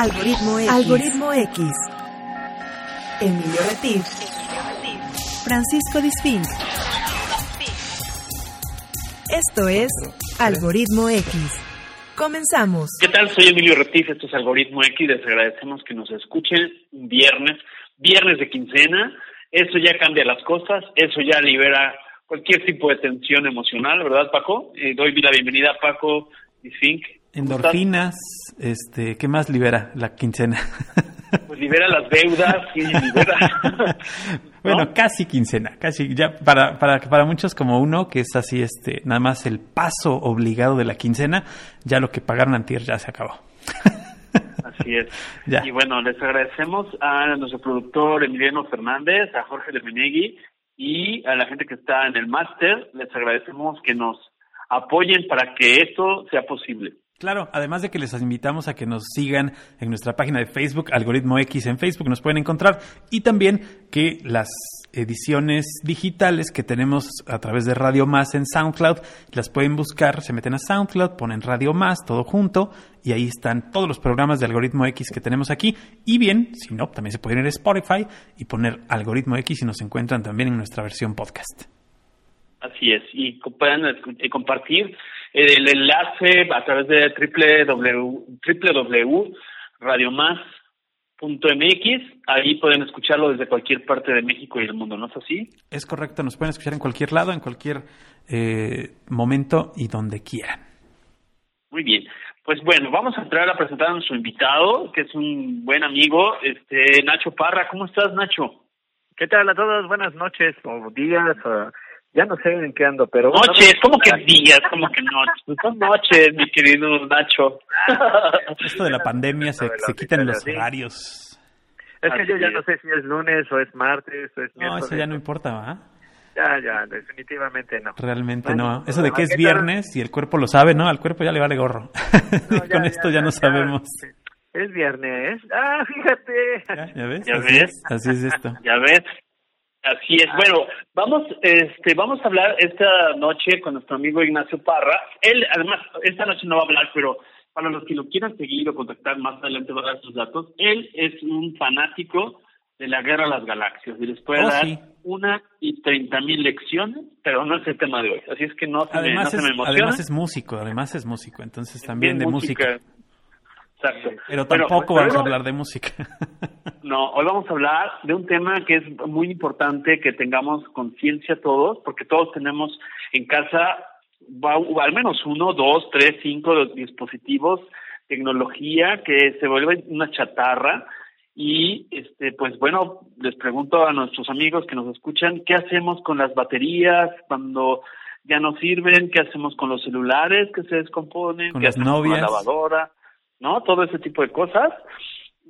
Algoritmo X. Algoritmo X. Emilio Retif. Francisco Disfín. Esto es Algoritmo X. Comenzamos. ¿Qué tal? Soy Emilio Retif, esto es Algoritmo X. Les agradecemos que nos escuchen un viernes, viernes de quincena. Eso ya cambia las cosas, eso ya libera cualquier tipo de tensión emocional, ¿verdad, Paco? Eh, doy la bienvenida a Paco Disfink. Endorfinas, este, ¿qué más libera la quincena? Pues libera las deudas y libera. bueno, casi quincena, casi ya para, para, para muchos como uno que es así, este, nada más el paso obligado de la quincena, ya lo que pagaron antier ya se acabó. Así es. Y bueno, les agradecemos a nuestro productor Emiliano Fernández, a Jorge Lemenegui y a la gente que está en el máster. Les agradecemos que nos apoyen para que esto sea posible. Claro, además de que les invitamos a que nos sigan en nuestra página de Facebook, Algoritmo X en Facebook, nos pueden encontrar, y también que las ediciones digitales que tenemos a través de Radio Más en SoundCloud, las pueden buscar, se meten a SoundCloud, ponen Radio Más, todo junto, y ahí están todos los programas de Algoritmo X que tenemos aquí, y bien, si no, también se pueden ir a Spotify y poner Algoritmo X y nos encuentran también en nuestra versión podcast. Así es, y pueden eh, compartir el enlace a través de www.radiomás.mx. Ahí pueden escucharlo desde cualquier parte de México y del mundo, ¿no es así? Es correcto, nos pueden escuchar en cualquier lado, en cualquier eh, momento y donde quieran. Muy bien. Pues bueno, vamos a entrar a presentar a nuestro invitado, que es un buen amigo, este Nacho Parra. ¿Cómo estás, Nacho? ¿Qué tal a todos? Buenas noches o días. Ya no sé en qué ando, pero... Noches, ¿cómo que días? ¿Cómo que noches? Pues son noches, mi querido Nacho. Esto de la pandemia se, se quitan los horarios. Es que yo ya no sé si es lunes o es martes o es No, eso ya no importa, ¿va? Ya, ya, definitivamente no. Realmente no. Eso de que es viernes y el cuerpo lo sabe, ¿no? Al cuerpo ya le vale gorro. Con esto ya, no sabemos. Es viernes. Ah, fíjate. ¿Ya, ves? ¿Ya ves? así es esto. ¿Ya ves? Así es. Bueno, vamos, este, vamos a hablar esta noche con nuestro amigo Ignacio Parra. Él, además, esta noche no va a hablar, pero para los que lo quieran seguir o contactar más adelante va a dar sus datos. Él es un fanático de la guerra a las galaxias y les puede oh, dar una y treinta mil lecciones, pero no es el tema de hoy. Así es que no se, además me, no Además es músico, además es músico, entonces también de música. Exacto. Pero tampoco vamos a hablar de música. No, hoy vamos a hablar de un tema que es muy importante que tengamos conciencia todos, porque todos tenemos en casa al menos uno, dos, tres, cinco dispositivos, tecnología que se vuelve una chatarra y este pues bueno, les pregunto a nuestros amigos que nos escuchan, ¿qué hacemos con las baterías cuando ya no sirven? ¿Qué hacemos con los celulares que se descomponen? Con ¿Qué las novias? con la lavadora? ¿No? Todo ese tipo de cosas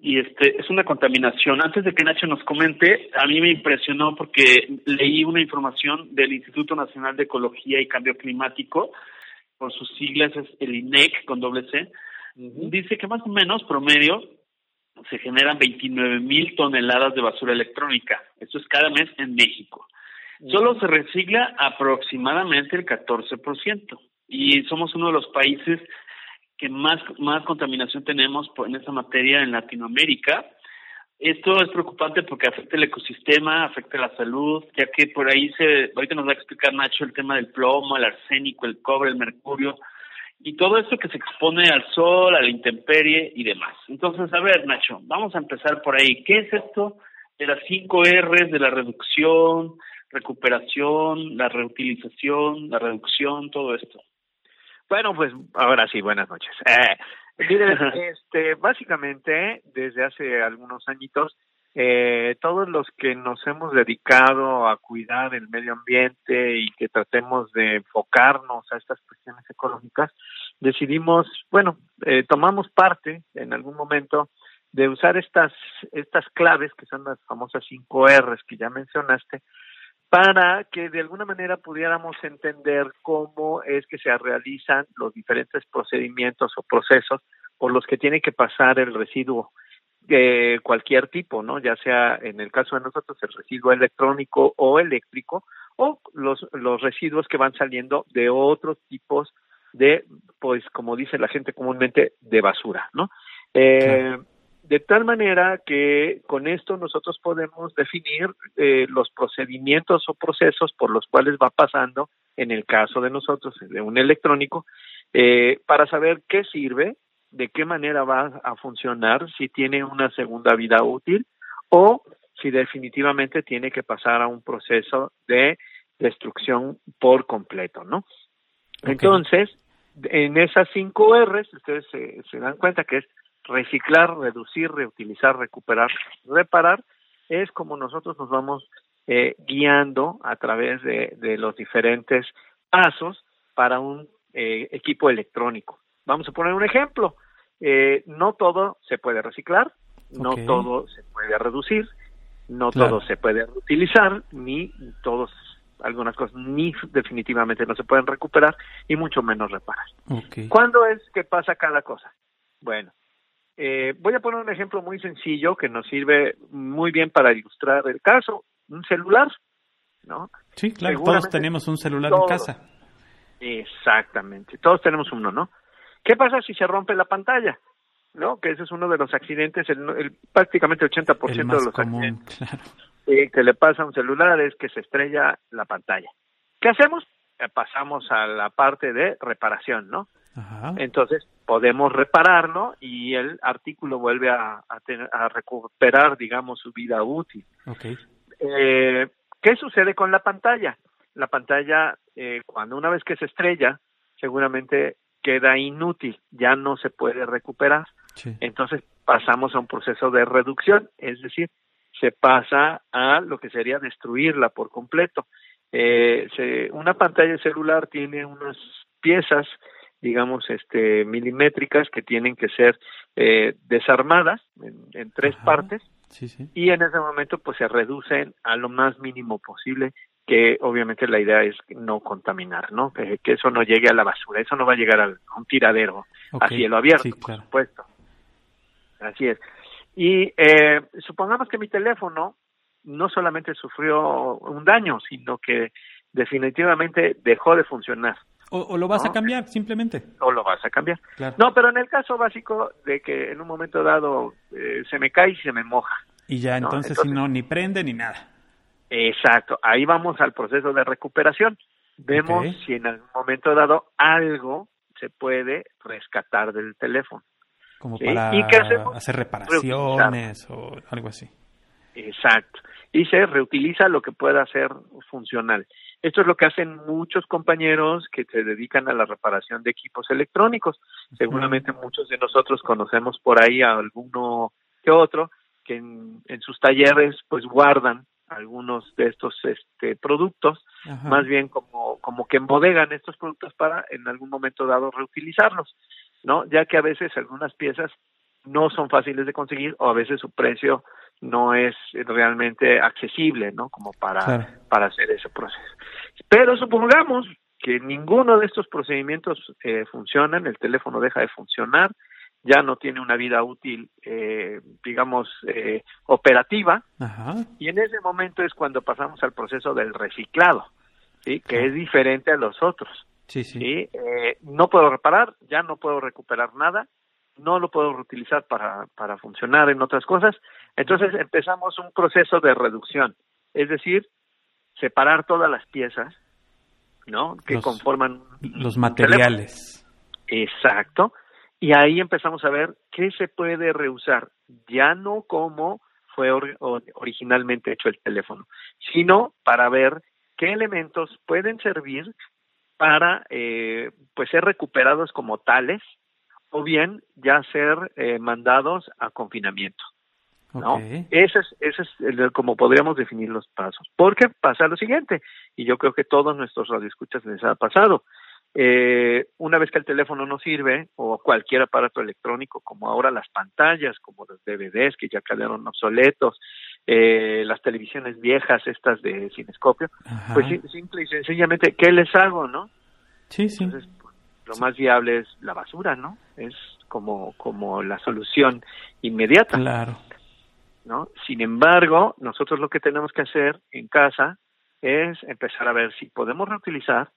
y este es una contaminación. Antes de que Nacho nos comente, a mí me impresionó porque leí una información del Instituto Nacional de Ecología y Cambio Climático, por sus siglas es el INEC con doble C, dice que más o menos promedio se generan 29 mil toneladas de basura electrónica. Esto es cada mes en México. Solo se recicla aproximadamente el 14% y somos uno de los países que más, más contaminación tenemos en esa materia en Latinoamérica. Esto es preocupante porque afecta el ecosistema, afecta la salud, ya que por ahí se, ahorita nos va a explicar Nacho el tema del plomo, el arsénico, el cobre, el mercurio y todo esto que se expone al sol, a la intemperie y demás. Entonces, a ver, Nacho, vamos a empezar por ahí. ¿Qué es esto de las cinco R's de la reducción, recuperación, la reutilización, la reducción, todo esto? Bueno, pues ahora sí, buenas noches. Eh, este, básicamente, desde hace algunos añitos, eh, todos los que nos hemos dedicado a cuidar el medio ambiente y que tratemos de enfocarnos a estas cuestiones ecológicas, decidimos, bueno, eh, tomamos parte en algún momento de usar estas, estas claves, que son las famosas cinco R's que ya mencionaste, para que de alguna manera pudiéramos entender cómo es que se realizan los diferentes procedimientos o procesos por los que tiene que pasar el residuo de cualquier tipo, ¿no? Ya sea en el caso de nosotros el residuo electrónico o eléctrico o los, los residuos que van saliendo de otros tipos de, pues como dice la gente comúnmente, de basura, ¿no? Eh, de tal manera que con esto nosotros podemos definir eh, los procedimientos o procesos por los cuales va pasando, en el caso de nosotros, de un electrónico, eh, para saber qué sirve, de qué manera va a funcionar, si tiene una segunda vida útil o si definitivamente tiene que pasar a un proceso de destrucción por completo, ¿no? Entonces, en esas cinco R's, ustedes se, se dan cuenta que es reciclar, reducir, reutilizar, recuperar, reparar, es como nosotros nos vamos eh, guiando a través de, de, los diferentes pasos para un eh, equipo electrónico. Vamos a poner un ejemplo. Eh, no todo se puede reciclar, no todo se puede reducir, no todo se puede reutilizar, ni todos algunas cosas ni definitivamente no se pueden recuperar y mucho menos reparar. ¿Cuándo es que pasa cada cosa? Bueno, eh, voy a poner un ejemplo muy sencillo que nos sirve muy bien para ilustrar el caso. Un celular, ¿no? Sí, claro, todos tenemos un celular en casa. Exactamente, todos tenemos uno, ¿no? ¿Qué pasa si se rompe la pantalla? ¿No? Que ese es uno de los accidentes, el, prácticamente el 80% de los accidentes que le pasa a un celular es que se estrella la pantalla. ¿Qué hacemos? Eh, pasamos a la parte de reparación, ¿no? Entonces podemos repararlo y el artículo vuelve a, a, recuperar, digamos, su vida útil. Eh, ¿Qué sucede con la pantalla? La pantalla, eh, cuando una vez que se estrella, seguramente queda inútil, ya no se puede recuperar. Entonces pasamos a un proceso de reducción, es decir, se pasa a lo que sería destruirla por completo. Eh, se, una pantalla celular tiene unas piezas digamos, este, milimétricas que tienen que ser eh, desarmadas en, tres partes y en ese momento pues se reducen a lo más mínimo posible que obviamente la idea es no contaminar, ¿no? Que, eso no llegue a la basura, eso no va a llegar a, un tiradero a cielo abierto, por supuesto. Así es. Y eh, supongamos que mi teléfono no solamente sufrió un daño, sino que definitivamente dejó de funcionar. O, lo vas a cambiar, simplemente. O lo vas a cambiar. No, pero en el caso básico de que en un momento dado eh, se me cae y se me moja. Y ya, entonces, si no, ni prende ni nada. Exacto, ahí vamos al proceso de recuperación. Vemos si en algún momento dado algo se puede rescatar del teléfono. Como para hacer reparaciones o algo así. Exacto. Y se reutiliza lo que pueda ser funcional. Esto es lo que hacen muchos compañeros que se dedican a la reparación de equipos electrónicos. Seguramente muchos de nosotros conocemos por ahí a alguno que otro que en, sus talleres pues guardan algunos de estos este, productos, más bien como, como que embodegan estos productos para en algún momento dado reutilizarlos, ¿no? Ya que a veces algunas piezas no son fáciles de conseguir o a veces su precio no es realmente accesible, ¿no? Como para, para hacer ese proceso. Pero supongamos que ninguno de estos procedimientos eh, funcionan, el teléfono deja de funcionar, ya no tiene una vida útil, eh, digamos, eh, operativa, y en ese momento es cuando pasamos al proceso del reciclado, ¿sí? que es diferente a los otros. Sí, sí. Eh, no puedo reparar, ya no puedo recuperar nada, no lo puedo reutilizar para, para funcionar en otras cosas. Entonces empezamos un proceso de reducción, es decir, separar todas las piezas, ¿no? Que conforman los materiales. Exacto. Y ahí empezamos a ver qué se puede reusar, ya no como fue originalmente hecho el teléfono, sino para ver qué elementos pueden servir para eh, pues ser recuperados como tales o bien ya ser eh, mandados a confinamiento. ¿no? Ese es, ese es como podríamos definir los pasos. Porque pasa lo siguiente, y yo creo que todos nuestros radioescuchas les ha pasado. Eh, una vez que el teléfono no sirve, o cualquier aparato electrónico, como ahora las pantallas, como los DVDs que ya quedaron obsoletos, eh, las televisiones viejas, estas de cinescopio, pues simple y sencillamente, ¿qué les hago, no? Sí, sí lo más viable es la basura, ¿no? Es como, como la solución inmediata. Claro. ¿No? Sin embargo, nosotros lo que tenemos que hacer en casa es empezar a ver si podemos reutilizar,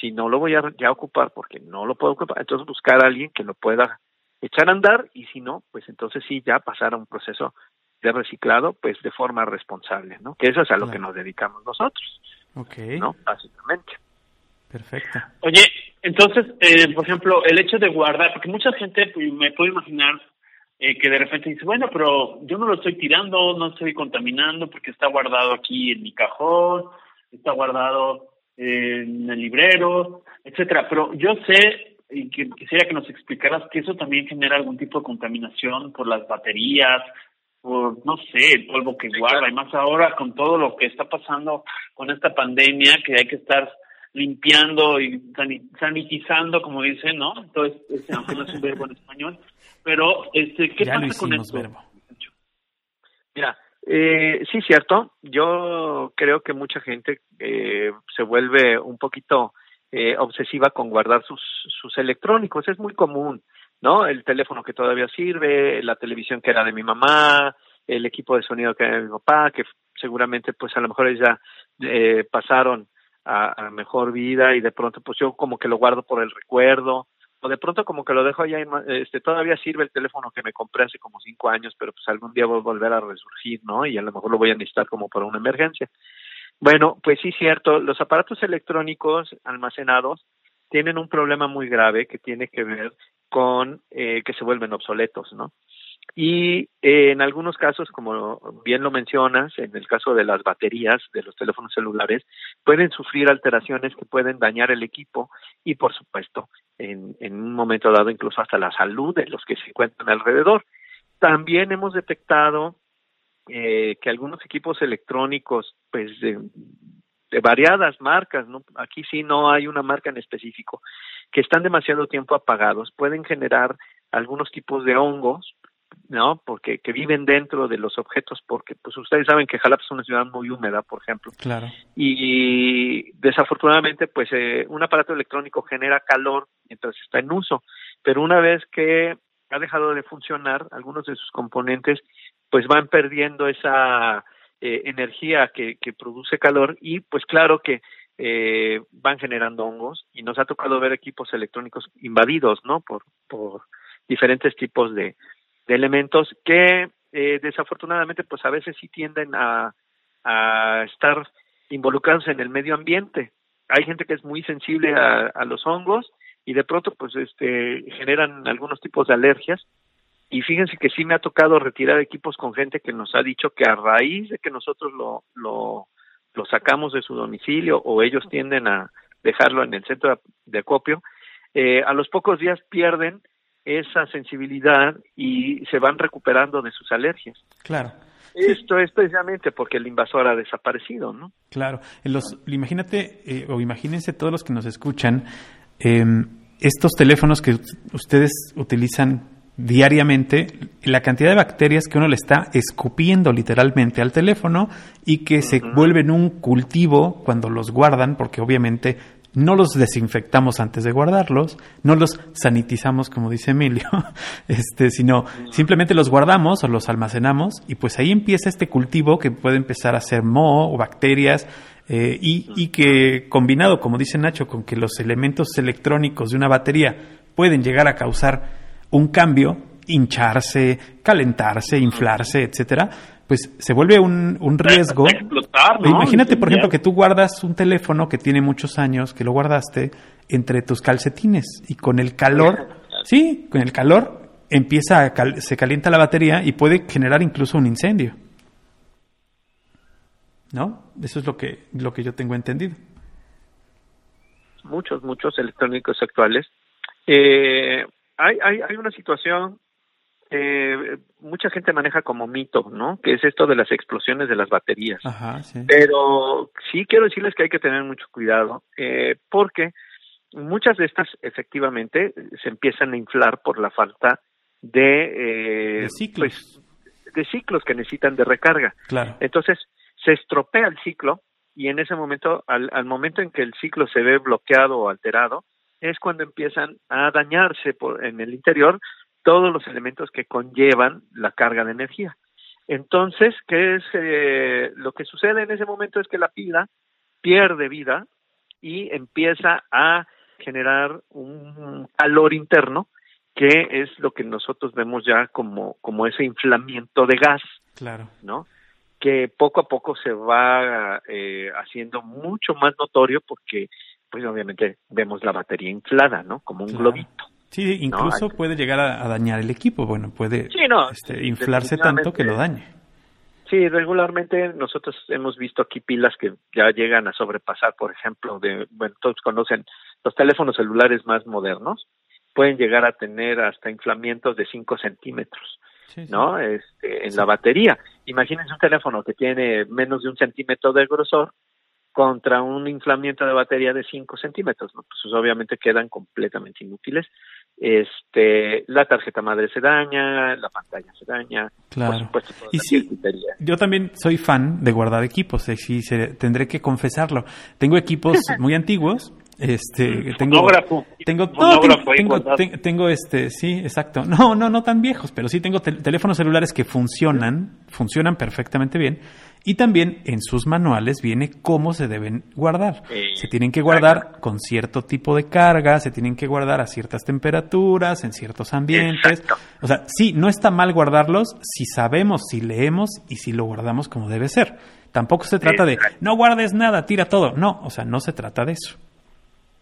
si no lo voy a ya ocupar porque no lo puedo ocupar, entonces buscar a alguien que lo pueda echar a andar y si no, pues entonces sí ya pasar a un proceso de reciclado pues de forma responsable, ¿no? Que eso es a lo que nos dedicamos nosotros. Ok. ¿No? Básicamente. Perfecto. Oye, entonces, eh, por ejemplo, el hecho de guardar, porque mucha gente pues, me puede imaginar eh, que de repente dice, bueno, pero yo no lo estoy tirando, no estoy contaminando porque está guardado aquí en mi cajón, está guardado en el librero, etcétera. Pero yo sé y que quisiera que nos explicaras que eso también genera algún tipo de contaminación por las baterías, por, no sé, el polvo que guarda, y más ahora con todo lo que está pasando con esta pandemia, que hay que estar limpiando y sanitizando, como dicen, ¿no? Entonces, este, aunque no es un verbo en español, pero, este, ¿qué pasa con esto? Verbo. Mira, eh, sí, cierto. Yo creo que mucha gente eh, se vuelve un poquito eh, obsesiva con guardar sus, sus electrónicos. Es muy común, ¿no? El teléfono que todavía sirve, la televisión que era de mi mamá, el equipo de sonido que era de mi papá, que seguramente pues a lo mejor ya eh, pasaron a, a, mejor vida y de pronto pues yo como que lo guardo por el recuerdo o de pronto como que lo dejo allá, este, todavía sirve el teléfono que me compré hace como cinco años, pero pues algún día voy a volver a resurgir, ¿no? Y a lo mejor lo voy a necesitar como para una emergencia. Bueno, pues sí, cierto, los aparatos electrónicos almacenados tienen un problema muy grave que tiene que ver con eh, que se vuelven obsoletos, ¿no? Y eh, en algunos casos, como bien lo mencionas, en el caso de las baterías de los teléfonos celulares, pueden sufrir alteraciones que pueden dañar el equipo y, por supuesto, en, un momento dado, incluso hasta la salud de los que se encuentran alrededor. También hemos detectado eh, que algunos equipos electrónicos, pues de, de variadas marcas, ¿no? aquí sí no hay una marca en específico, que están demasiado tiempo apagados, pueden generar algunos tipos de hongos ¿no? Porque que viven dentro de los objetos, porque pues ustedes saben que Jalapa es una ciudad muy húmeda, por ejemplo. Claro. Y desafortunadamente, pues eh, un aparato electrónico genera calor mientras está en uso, pero una vez que ha dejado de funcionar, algunos de sus componentes, pues van perdiendo esa eh, energía que, que produce calor y pues claro que eh, van generando hongos y nos ha tocado ver equipos electrónicos invadidos, ¿no? Por, por diferentes tipos de, de elementos que eh, desafortunadamente pues a veces sí tienden a, estar involucrados en el medio ambiente. Hay gente que es muy sensible a, a los hongos y de pronto pues este generan algunos tipos de alergias y fíjense que sí me ha tocado retirar equipos con gente que nos ha dicho que a raíz de que nosotros lo, lo, lo sacamos de su domicilio o ellos tienden a dejarlo en el centro de acopio, eh, a los pocos días pierden esa sensibilidad y se van recuperando de sus alergias. Claro. Esto es precisamente porque el invasor ha desaparecido, ¿no? Claro. Los, imagínate, eh, o imagínense todos los que nos escuchan, eh, estos teléfonos que ustedes utilizan diariamente, la cantidad de bacterias que uno le está escupiendo literalmente al teléfono y que se vuelven un cultivo cuando los guardan, porque obviamente no los desinfectamos antes de guardarlos, no los sanitizamos como dice Emilio, este, sino simplemente los guardamos o los almacenamos y pues ahí empieza este cultivo que puede empezar a ser moho o bacterias eh, y, y que combinado, como dice Nacho, con que los elementos electrónicos de una batería pueden llegar a causar un cambio, hincharse, calentarse, inflarse, etcétera, pues se vuelve un, un riesgo. Imagínate, por ejemplo, que tú guardas un teléfono que tiene muchos años, que lo guardaste entre tus calcetines y con el calor, sí, con el calor empieza a se calienta la batería y puede generar incluso un incendio. ¿No? Eso es lo que lo que yo tengo entendido. Muchos, muchos electrónicos actuales. Eh, hay, hay, hay una situación eh, mucha gente maneja como mito, ¿no? Que es esto de las explosiones de las baterías. Ajá, sí. Pero sí quiero decirles que hay que tener mucho cuidado, eh, porque muchas de estas efectivamente se empiezan a inflar por la falta de, eh, de ciclos. Pues, de ciclos que necesitan de recarga. Claro. Entonces se estropea el ciclo y en ese momento, al, al momento en que el ciclo se ve bloqueado o alterado, es cuando empiezan a dañarse por, en el interior todos los elementos que conllevan la carga de energía. Entonces, ¿qué es eh, lo que sucede en ese momento? Es que la pila pierde vida y empieza a generar un calor interno que es lo que nosotros vemos ya como, como ese inflamiento de gas. Claro. ¿No? Que poco a poco se va eh, haciendo mucho más notorio porque, pues obviamente vemos la batería inflada, ¿no? Como un globito. Sí, incluso puede llegar a, dañar el equipo. Bueno, puede este, inflarse tanto que lo dañe. Sí, regularmente nosotros hemos visto aquí pilas que ya llegan a sobrepasar, por ejemplo, de, bueno, todos conocen los teléfonos celulares más modernos, pueden llegar a tener hasta inflamientos de 5 centímetros, ¿no? Este, en la batería. Imagínense un teléfono que tiene menos de un centímetro de grosor contra un inflamiento de batería de 5 centímetros, ¿no? Pues obviamente quedan completamente inútiles. Este, la tarjeta madre se daña, la pantalla se daña, claro. por supuesto, y sí, yo también soy fan de guardar equipos, eh, sí, tendré que confesarlo. Tengo equipos muy antiguos este, tengo, tengo, tengo, tengo, este, sí, exacto. No, no, no tan viejos, pero sí tengo teléfonos celulares que funcionan, funcionan perfectamente bien. Y también en sus manuales viene cómo se deben guardar. se tienen que guardar con cierto tipo de carga, se tienen que guardar a ciertas temperaturas, en ciertos ambientes. O sea, sí, no está mal guardarlos si sabemos, si leemos y si lo guardamos como debe ser. Tampoco se trata de no guardes nada, tira todo. No, o sea, no se trata de eso.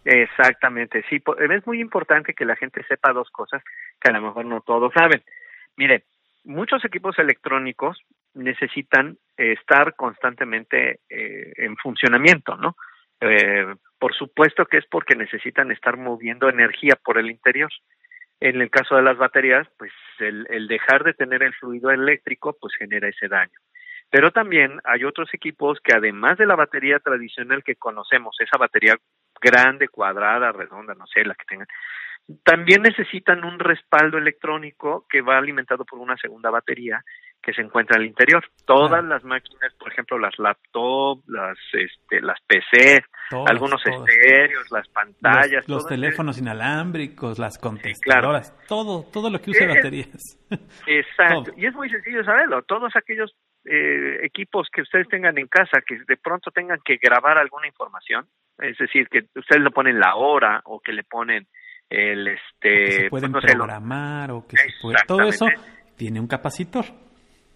Exactamente, sí, es muy importante que la gente sepa dos cosas que a lo mejor no todos saben. Mire, muchos equipos electrónicos necesitan estar constantemente eh, en funcionamiento, ¿no? Eh, por supuesto que es porque necesitan estar moviendo energía por el interior. En el caso de las baterías, pues el, el dejar de tener el fluido eléctrico, pues genera ese daño. Pero también hay otros equipos que además de la batería tradicional que conocemos, esa batería grande, cuadrada, redonda, no sé, la que tengan, también necesitan un respaldo electrónico que va alimentado por una segunda batería que se encuentra al interior. Todas las máquinas, por ejemplo, las laptops, las este, las PC, algunos estéreos, las pantallas, los, teléfonos inalámbricos, las contestadoras, todo, todo lo que usa baterías. Exacto. Y es muy sencillo saberlo. Todos aquellos eh, equipos que ustedes tengan en casa que de pronto tengan que grabar alguna información, es decir, que ustedes le ponen la hora o que le ponen el este que se pueden pues, programar o que se puede, todo eso tiene un capacitor.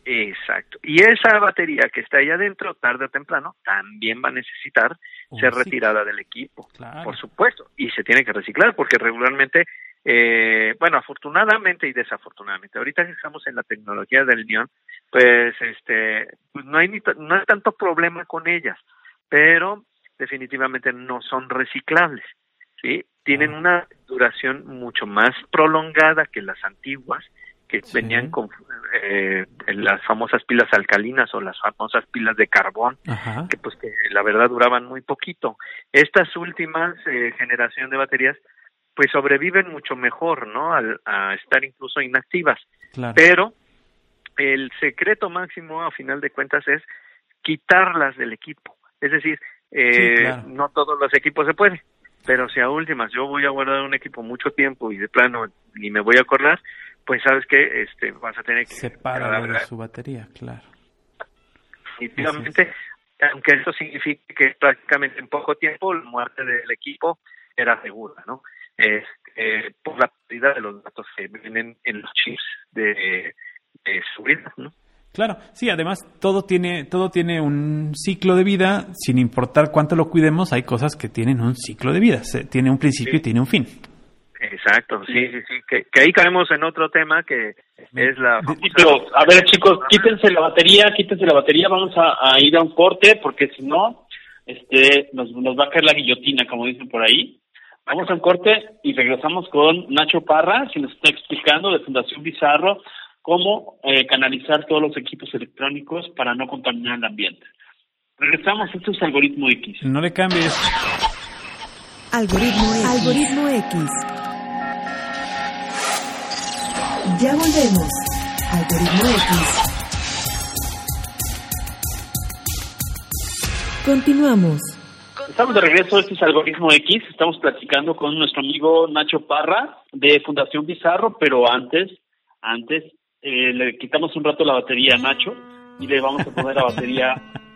Exacto. Y esa batería que está ahí adentro, tarde o temprano, también va a necesitar ser retirada del equipo, por supuesto. Y se tiene que reciclar porque regularmente, eh, bueno, afortunadamente y desafortunadamente, ahorita que estamos en la tecnología del neón, pues este, pues no hay ni, no hay tanto problema con ellas, pero definitivamente no son reciclables, ¿sí? Tienen una duración mucho más prolongada que las antiguas, que venían con eh, las famosas pilas alcalinas o las famosas pilas de carbón, que pues que la verdad duraban muy poquito. Estas últimas eh, generación de baterías pues sobreviven mucho mejor, ¿no? Al, a estar incluso inactivas. Pero el secreto máximo a final de cuentas es quitarlas del equipo. Es decir, eh, no todos los equipos se pueden, pero si a últimas yo voy a guardar un equipo mucho tiempo y de plano ni me voy a acordar, pues sabes que este vas a tener que separar de su batería, claro. Definitivamente, aunque eso signifique que prácticamente en poco tiempo la muerte del equipo era segura, ¿no? Este, por la pérdida de los datos que vienen en los chips de, de su vida, ¿no? Claro, sí, además todo tiene, todo tiene un ciclo de vida, sin importar cuánto lo cuidemos, hay cosas que tienen un ciclo de vida, tiene un principio y tiene un fin. Exacto, sí, sí, sí, que, ahí caemos en otro tema que es la... a ver chicos, quítense la batería, quítense la batería, vamos a, ir a un corte porque si no, este, nos, nos va a caer la guillotina, como dicen por ahí. Vamos a un corte y regresamos con Nacho Parra, que nos está explicando de Fundación Bizarro cómo eh, canalizar todos los equipos electrónicos para no contaminar el ambiente. Regresamos, esto es Algoritmo X. No le cambies. Algoritmo X. Algoritmo X. Ya volvemos. Algoritmo X. Continuamos. Estamos de regreso, este es Algoritmo X, estamos platicando con nuestro amigo Nacho Parra de Fundación Bizarro, pero antes, antes eh, le quitamos un rato la batería a Nacho y le vamos a poner la batería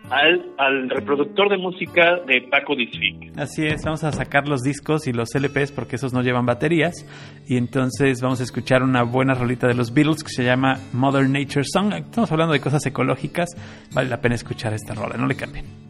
al, al reproductor de música de Paco Disfic. Así es, vamos a sacar los discos y los LPs porque esos no llevan baterías. Y entonces vamos a escuchar una buena rolita de los Beatles que se llama Mother Nature Song. Estamos hablando de cosas ecológicas. Vale la pena escuchar esta rola, no le cambien.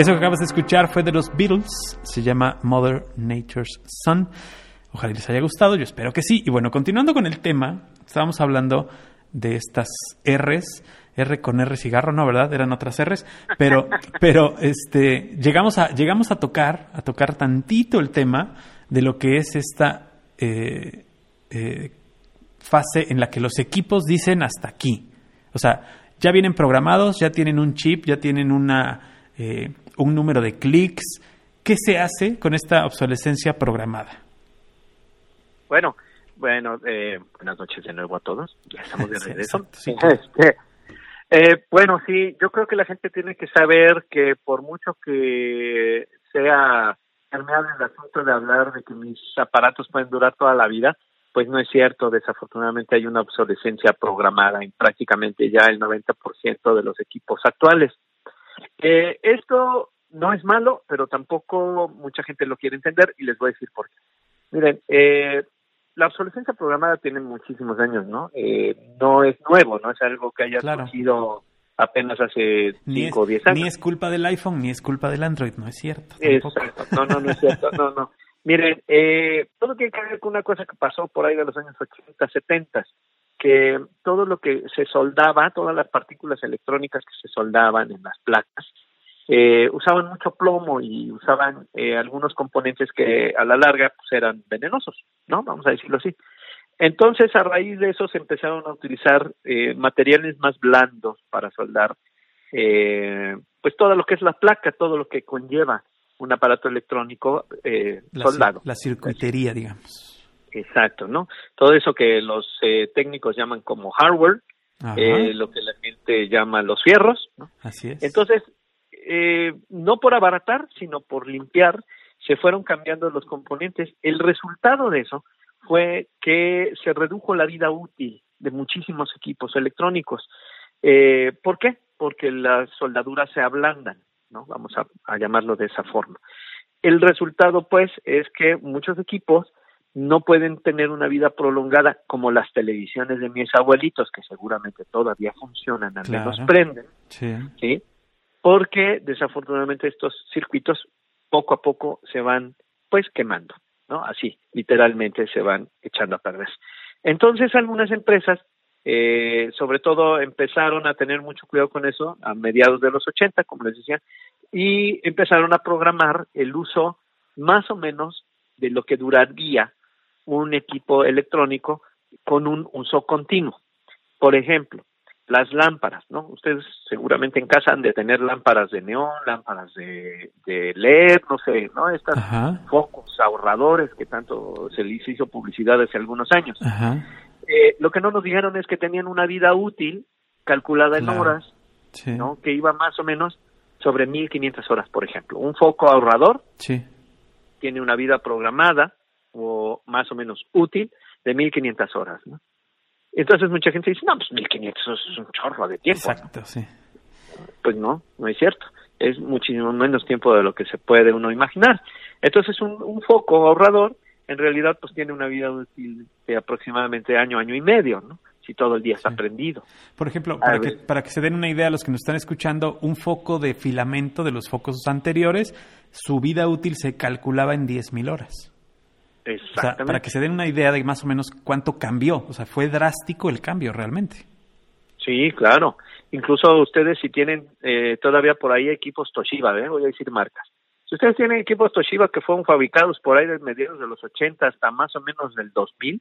Eso que acabas de escuchar fue de los Beatles, se llama Mother Nature's Son. Ojalá les haya gustado, yo espero que sí. Y bueno, continuando con el tema, estábamos hablando de estas R's, R con R cigarro, no, ¿verdad? Eran otras R's, pero, pero este, llegamos a, llegamos a tocar, a tocar tantito el tema de lo que es esta eh, eh, fase en la que los equipos dicen hasta aquí. O sea, ya vienen programados, ya tienen un chip, ya tienen una, eh, un número de clics. ¿Qué se hace con esta obsolescencia programada? Bueno, bueno, eh, buenas noches de nuevo a todos. Ya estamos de Sí, regreso. exacto, sí. Este, eh, bueno, sí, yo creo que la gente tiene que saber que por mucho que sea permeable el asunto de hablar de que mis aparatos pueden durar toda la vida, pues no es cierto. Desafortunadamente hay una obsolescencia programada en prácticamente ya el 90% de los equipos actuales. Eh, esto no es malo, pero tampoco mucha gente lo quiere entender y les voy a decir por qué. Miren, eh, la obsolescencia programada tiene muchísimos años, ¿no? Eh, no es nuevo, no es algo que haya Claro. surgido apenas hace Ni es, 5 o 10 años. ni es culpa del iPhone, ni es culpa del Android, no es cierto. tampoco. Exacto. No, no, no es cierto. No, no. Miren, eh, todo tiene que ver con una cosa que pasó por ahí de los años 80, 70, que todo lo que se soldaba, todas las partículas electrónicas que se soldaban en las placas, eh, usaban mucho plomo y usaban eh, algunos componentes que a la larga pues eran venenosos, ¿no? Vamos a decirlo así. Entonces, a raíz de eso se empezaron a utilizar eh, materiales más blandos para soldar, eh, pues todo lo que es la placa, todo lo que conlleva un aparato electrónico eh, soldado. la circuitería, digamos. Exacto, ¿no? Todo eso que los eh, técnicos llaman como hardware, eh, lo que la gente llama los fierros, ¿no? así es. Entonces, eh, no por abaratar, sino por limpiar, se fueron cambiando los componentes. El resultado de eso fue que se redujo la vida útil de muchísimos equipos electrónicos. Eh, ¿Por qué? Porque las soldaduras se ablandan, ¿no? Vamos a, a llamarlo de esa forma. El resultado, pues, es que muchos equipos no pueden tener una vida prolongada como las televisiones de mis abuelitos, que seguramente todavía funcionan, al Claro. menos prenden, Sí. ¿sí? Porque desafortunadamente estos circuitos poco a poco se van pues quemando, ¿no? Así, literalmente se van echando a perder. Entonces algunas empresas, eh, sobre todo empezaron a tener mucho cuidado con eso a mediados de los 80, como les decía, y empezaron a programar el uso más o menos de lo que duraría un equipo electrónico con un uso continuo. Por ejemplo, las lámparas, ¿no? Ustedes seguramente en casa han de tener lámparas de neón, lámparas de, de LED, no sé, ¿no? Estas Ajá. focos ahorradores que tanto se les hizo publicidad hace algunos años. Ajá. Eh, lo que no nos dijeron es que tenían una vida útil calculada en horas, Sí. ¿no? Que iba más o menos sobre 1500 horas, por ejemplo. Un foco ahorrador Sí. tiene una vida programada o más o menos útil de 1500 horas, ¿no? Entonces mucha gente dice, no, pues 1500 es un chorro de tiempo. ¿no? Exacto, sí. Pues no, no es cierto. Es muchísimo menos tiempo de lo que se puede uno imaginar. Entonces un, un foco ahorrador en realidad pues tiene una vida útil de aproximadamente año, año y medio, ¿no? Si todo el día está Sí. prendido. Por ejemplo, para que, para que se den una idea a los que nos están escuchando, un foco de filamento de los focos anteriores, su vida útil se calculaba en 10.000 horas. O sea, Exactamente. para que se den una idea de más o menos cuánto cambió. O sea, fue drástico el cambio realmente. Sí, claro. Incluso ustedes si tienen eh, todavía por ahí equipos Toshiba, ¿eh? voy a decir marcas. Si ustedes tienen equipos Toshiba que fueron fabricados por ahí desde mediados de los 80 hasta más o menos del 2000,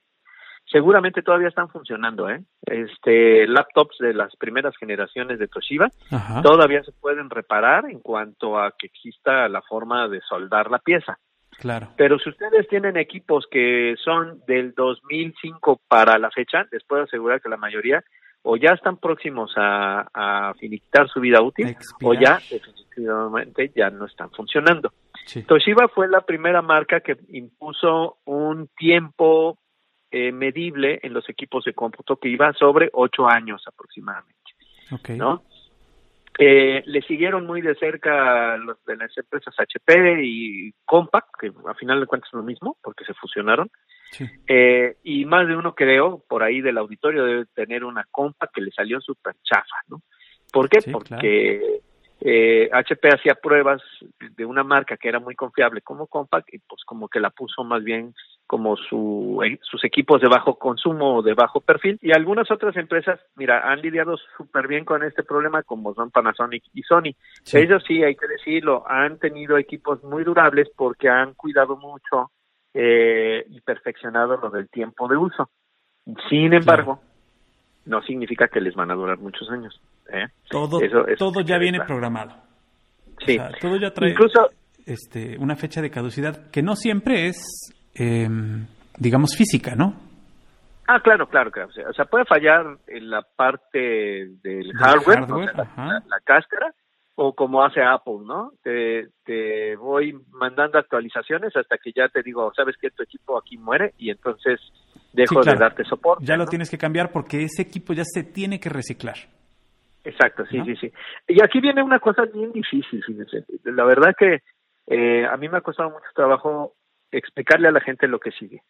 seguramente todavía están funcionando, ¿eh? Este, laptops de las primeras generaciones de Toshiba Ajá. todavía se pueden reparar en cuanto a que exista la forma de soldar la pieza. Claro. Pero si ustedes tienen equipos que son del 2005 para la fecha, les puedo asegurar que la mayoría o ya están próximos a, a finiquitar su vida útil expirar. o ya definitivamente ya no están funcionando. Sí. Toshiba fue la primera marca que impuso un tiempo eh, medible en los equipos de cómputo que iba sobre ocho años aproximadamente. Ok. ¿no? Eh, le siguieron muy de cerca los de las empresas HP y Compaq, que a final de cuentas es lo mismo, porque se fusionaron. Sí. Eh, y más de uno creo, por ahí del auditorio debe tener una Compaq que le salió súper chafa, ¿no? ¿Por qué? Sí, porque eh, HP hacía pruebas de una marca que era muy confiable como Compaq y pues como que la puso más bien como su, eh, sus equipos de bajo consumo o de bajo perfil y algunas otras empresas, mira, han lidiado súper bien con este problema como son Panasonic y Sony. Sí. Ellos sí, hay que decirlo, han tenido equipos muy durables porque han cuidado mucho eh, y perfeccionado lo del tiempo de uso. Sin embargo, no significa que les van a durar muchos años. ¿Eh? Todo, Eso- eso todo ya viene programado. Sí. O sea, todo ya trae Incluso, este, una fecha de caducidad que no siempre es, eh, digamos, física, ¿no? ah, claro, claro, claro. O sea, puede fallar en la parte del Del hardware, hardware, o sea, la- ajá. la, la cáscara, o como hace Apple, ¿no? Te, te voy mandando actualizaciones hasta que ya te digo, sabes que tu equipo aquí muere y entonces dejo Sí, claro. de darte soporte. Ya lo tienes que cambiar porque ese equipo ya se tiene que reciclar. Exacto, sí, ¿no? sí, sí. Y aquí viene una cosa bien difícil, fíjense. La verdad que eh, a mí me ha costado mucho trabajo explicarle a la gente lo que sigue.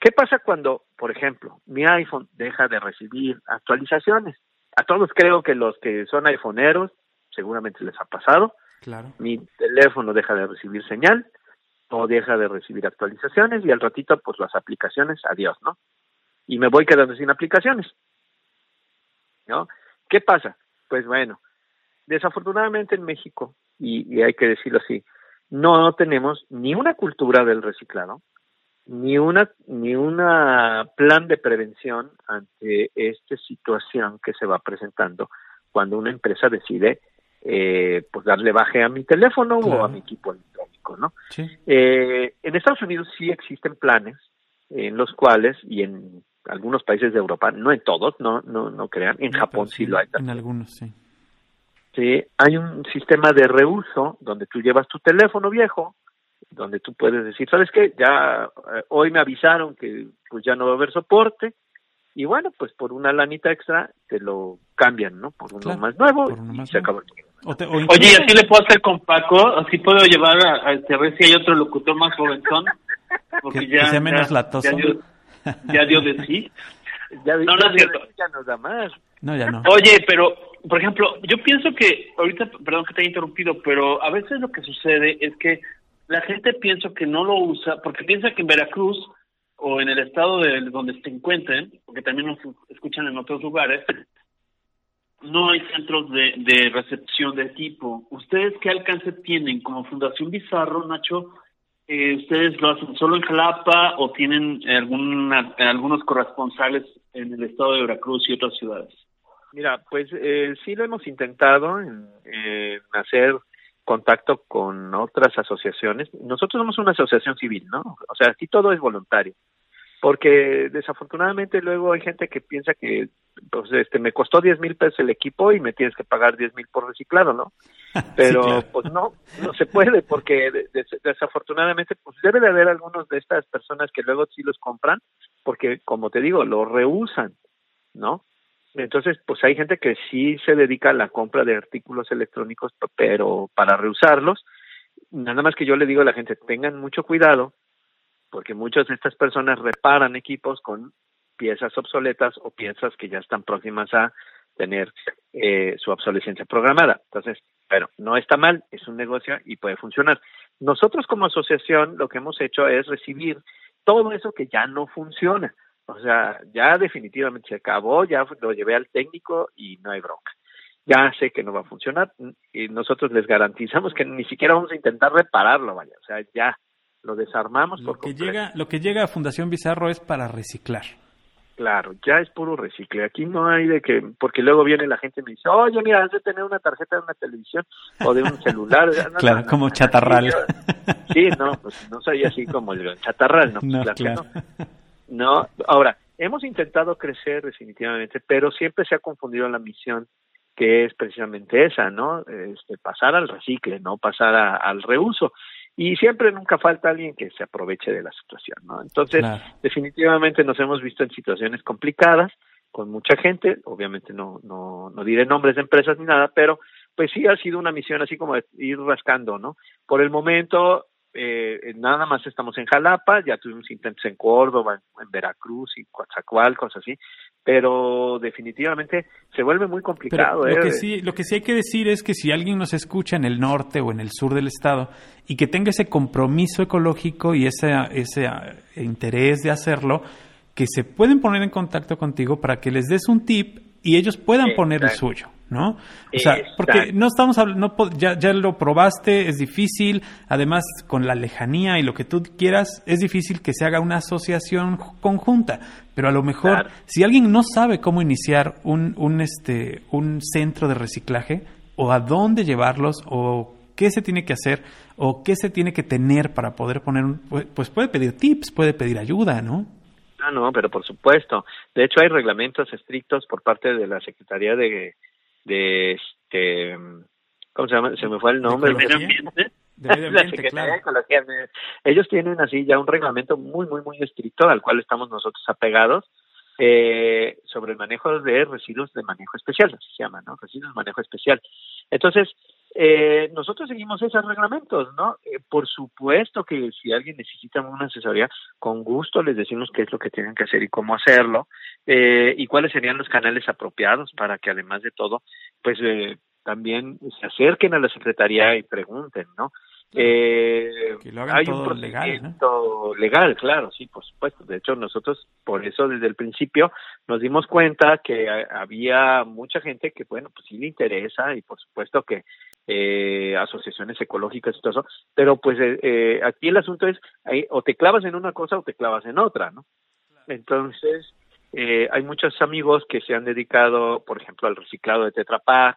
¿Qué pasa cuando, por ejemplo, mi iPhone deja de recibir actualizaciones? A todos creo que los que son iPhoneeros seguramente les ha pasado. Claro. Mi teléfono deja de recibir señal o deja de recibir actualizaciones y al ratito pues las aplicaciones, adiós, ¿no? Y me voy quedando sin aplicaciones. ¿No? ¿Qué pasa? Pues bueno, desafortunadamente en México, y, y hay que decirlo así, no tenemos ni una cultura del reciclado, ni una ni una plan de prevención ante esta situación que se va presentando cuando una empresa decide eh, pues darle baje a mi teléfono Claro. o a mi equipo electrónico, ¿no? Sí. Eh, en Estados Unidos sí existen planes en los cuales y en algunos países de Europa, no en todos, no no no crean, en Japón sí lo hay. En algunos, sí. Sí, hay un sistema de reuso donde tú llevas tu teléfono viejo, donde tú puedes decir, ¿sabes qué? Ya eh, hoy me avisaron que pues ya no va a haber soporte y bueno, pues por una lanita extra te lo cambian, ¿no? Por uno Claro, más nuevo por uno y más se acabó el problema. O te- o Oye, ¿y así le puedo hacer con Paco? ¿Así puedo llevar a, a este, a ver si hay otro locutor más joventón? Porque Que- que sea menos latoso. Ya dio, ya dio de sí. Ya, No, no ya- es cierto. ya nos da más. No, ya no. Oye, pero, por ejemplo, yo pienso que, ahorita, perdón que te haya interrumpido, pero a veces lo que sucede es que la gente piensa que no lo usa, porque piensa que en Veracruz o en el estado de donde se encuentren, porque también nos escuchan en otros lugares, no hay centros de, de recepción de tipo. ¿Ustedes qué alcance tienen como Fundación Bizarro, Nacho? Eh, ¿Ustedes lo hacen solo en Jalapa o tienen alguna, algunos corresponsales en el estado de Veracruz y otras ciudades? Mira, pues eh, sí lo hemos intentado en, hacer contacto con otras asociaciones. Nosotros somos una asociación civil, ¿no? O sea, aquí todo es voluntario. Porque desafortunadamente luego hay gente que piensa que pues este me costó 10 mil pesos el equipo y me tienes que pagar 10 mil por reciclado, ¿no? Pero Sí, claro. pues no, no se puede porque de- des- desafortunadamente pues debe de haber algunos de estas personas que luego sí los compran porque como te digo, lo rehusan, ¿no? Entonces, pues hay gente que sí se dedica a la compra de artículos electrónicos, pero para reusarlos, nada más que yo le digo a la gente, tengan mucho cuidado, porque muchas de estas personas reparan equipos con piezas obsoletas o piezas que ya están próximas a tener eh, su obsolescencia programada. Entonces, pero no está mal, es un negocio y puede funcionar. Nosotros como asociación lo que hemos hecho es recibir todo eso que ya no funciona. O sea, ya definitivamente se acabó, ya lo llevé al técnico y no hay bronca. Ya sé que no va a funcionar y nosotros les garantizamos que ni siquiera vamos a intentar repararlo, vaya. O sea, ya lo desarmamos Lo por que completo. llega, lo que llega a Fundación Bizarro es para reciclar. Claro, ya es puro recicle. Aquí no hay de que, porque luego viene la gente y me dice, oye, mira, has de tener una tarjeta de una televisión o de un celular. No, Claro, no, no, como chatarral. Sí, no, pues no soy así como el chatarral, no, pues, claro no. No, ahora, hemos intentado crecer definitivamente, pero siempre se ha confundido la misión que es precisamente esa, ¿no? Este, pasar al recicle, no pasar a- al reuso. Y siempre nunca falta alguien que se aproveche de la situación, ¿no? Entonces, Claro. definitivamente nos hemos visto en situaciones complicadas con mucha gente, obviamente no, no, no diré nombres de empresas ni nada, pero pues sí ha sido una misión así como de ir rascando, ¿no? Por el momento, eh, nada más estamos en Jalapa, ya tuvimos intentos en Córdoba, en, en Veracruz y Coatzacoalcos, así, pero definitivamente se vuelve muy complicado, Pero lo ¿eh? que, sí, lo que sí hay que decir es que si alguien nos escucha en el norte o en el sur del estado y que tenga ese compromiso ecológico y ese, ese interés de hacerlo, que se pueden poner en contacto contigo para que les des un tip y ellos puedan poner el suyo, ¿no? O sea, porque no estamos hablando, no ya, ya lo probaste, es difícil, además con la lejanía y lo que tú quieras, es difícil que se haga una asociación conjunta, pero a lo mejor Claro. si alguien no sabe cómo iniciar un, un, este, un centro de reciclaje o a dónde llevarlos o qué se tiene que hacer o qué se tiene que tener para poder poner un, pues- pues puede pedir tips, puede pedir ayuda, ¿no? Ah, no, pero por supuesto. De hecho, hay reglamentos estrictos por parte de la Secretaría de, de este, ¿cómo se llama? Se me fue el nombre. Medio ambiente. De medio La ambiente, Secretaría claro. de Ecología. Ellos tienen así ya un reglamento muy, muy, muy estricto al cual estamos nosotros apegados eh, sobre el manejo de residuos de manejo especial, así se llama, ¿no? Residuos de manejo especial. Entonces, eh, nosotros seguimos esos reglamentos, ¿no? Eh, por supuesto que si alguien necesita una asesoría, con gusto les decimos qué es lo que tienen que hacer y cómo hacerlo, eh, y cuáles serían los canales apropiados para que además de todo, pues eh, también se acerquen a la Secretaría y pregunten, ¿no? Eh, Que lo hagan hay todo un legal, ¿no? procedimiento legal, claro, sí, por supuesto. De hecho, nosotros por eso desde el principio nos dimos cuenta que eh, había mucha gente que, bueno, pues sí le interesa y por supuesto que eh, asociaciones ecológicas y todo eso, pero pues eh, eh, aquí el asunto es, o te clavas en una cosa o te clavas en otra, ¿no? Entonces, eh, hay muchos amigos que se han dedicado, por ejemplo, al reciclado de Tetra Pak,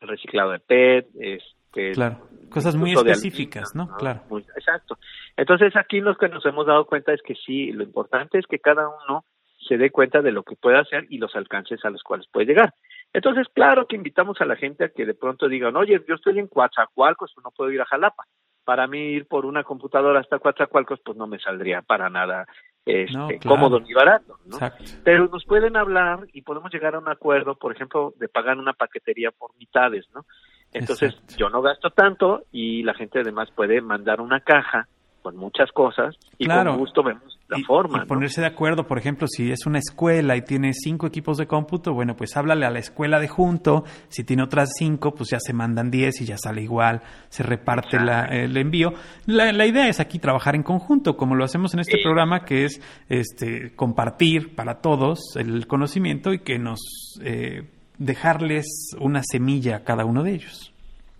al reciclado de PET, este, Claro, cosas muy específicas, ¿no? Claro. Muy- exacto. Entonces aquí lo que nos hemos dado cuenta es que sí, lo importante es que cada uno se dé cuenta de lo que puede hacer y los alcances a los cuales puede llegar. Entonces, claro que invitamos a la gente a que de pronto digan, oye, yo estoy en Coatzacoalcos, pues no puedo ir a Jalapa. Para mí ir por una computadora hasta Coatzacoalcos, pues no me saldría para nada este, No, claro. cómodo ni barato, ¿no? Pero nos pueden hablar y podemos llegar a un acuerdo, por ejemplo, de pagar una paquetería por mitades, ¿no? Entonces Exacto. yo no gasto tanto y la gente además puede mandar una caja con muchas cosas y Claro. con gusto vemos la y, forma. y ¿no? ponerse de acuerdo, por ejemplo, si es una escuela y tiene cinco equipos de cómputo, bueno, pues háblale a la escuela de junto, si tiene otras cinco, pues ya se mandan diez y ya sale igual, se reparte la- el envío. La, la idea es aquí trabajar en conjunto, como lo hacemos en este Sí. programa, que es este compartir para todos el conocimiento y que nos eh, dejarles una semilla a cada uno de ellos.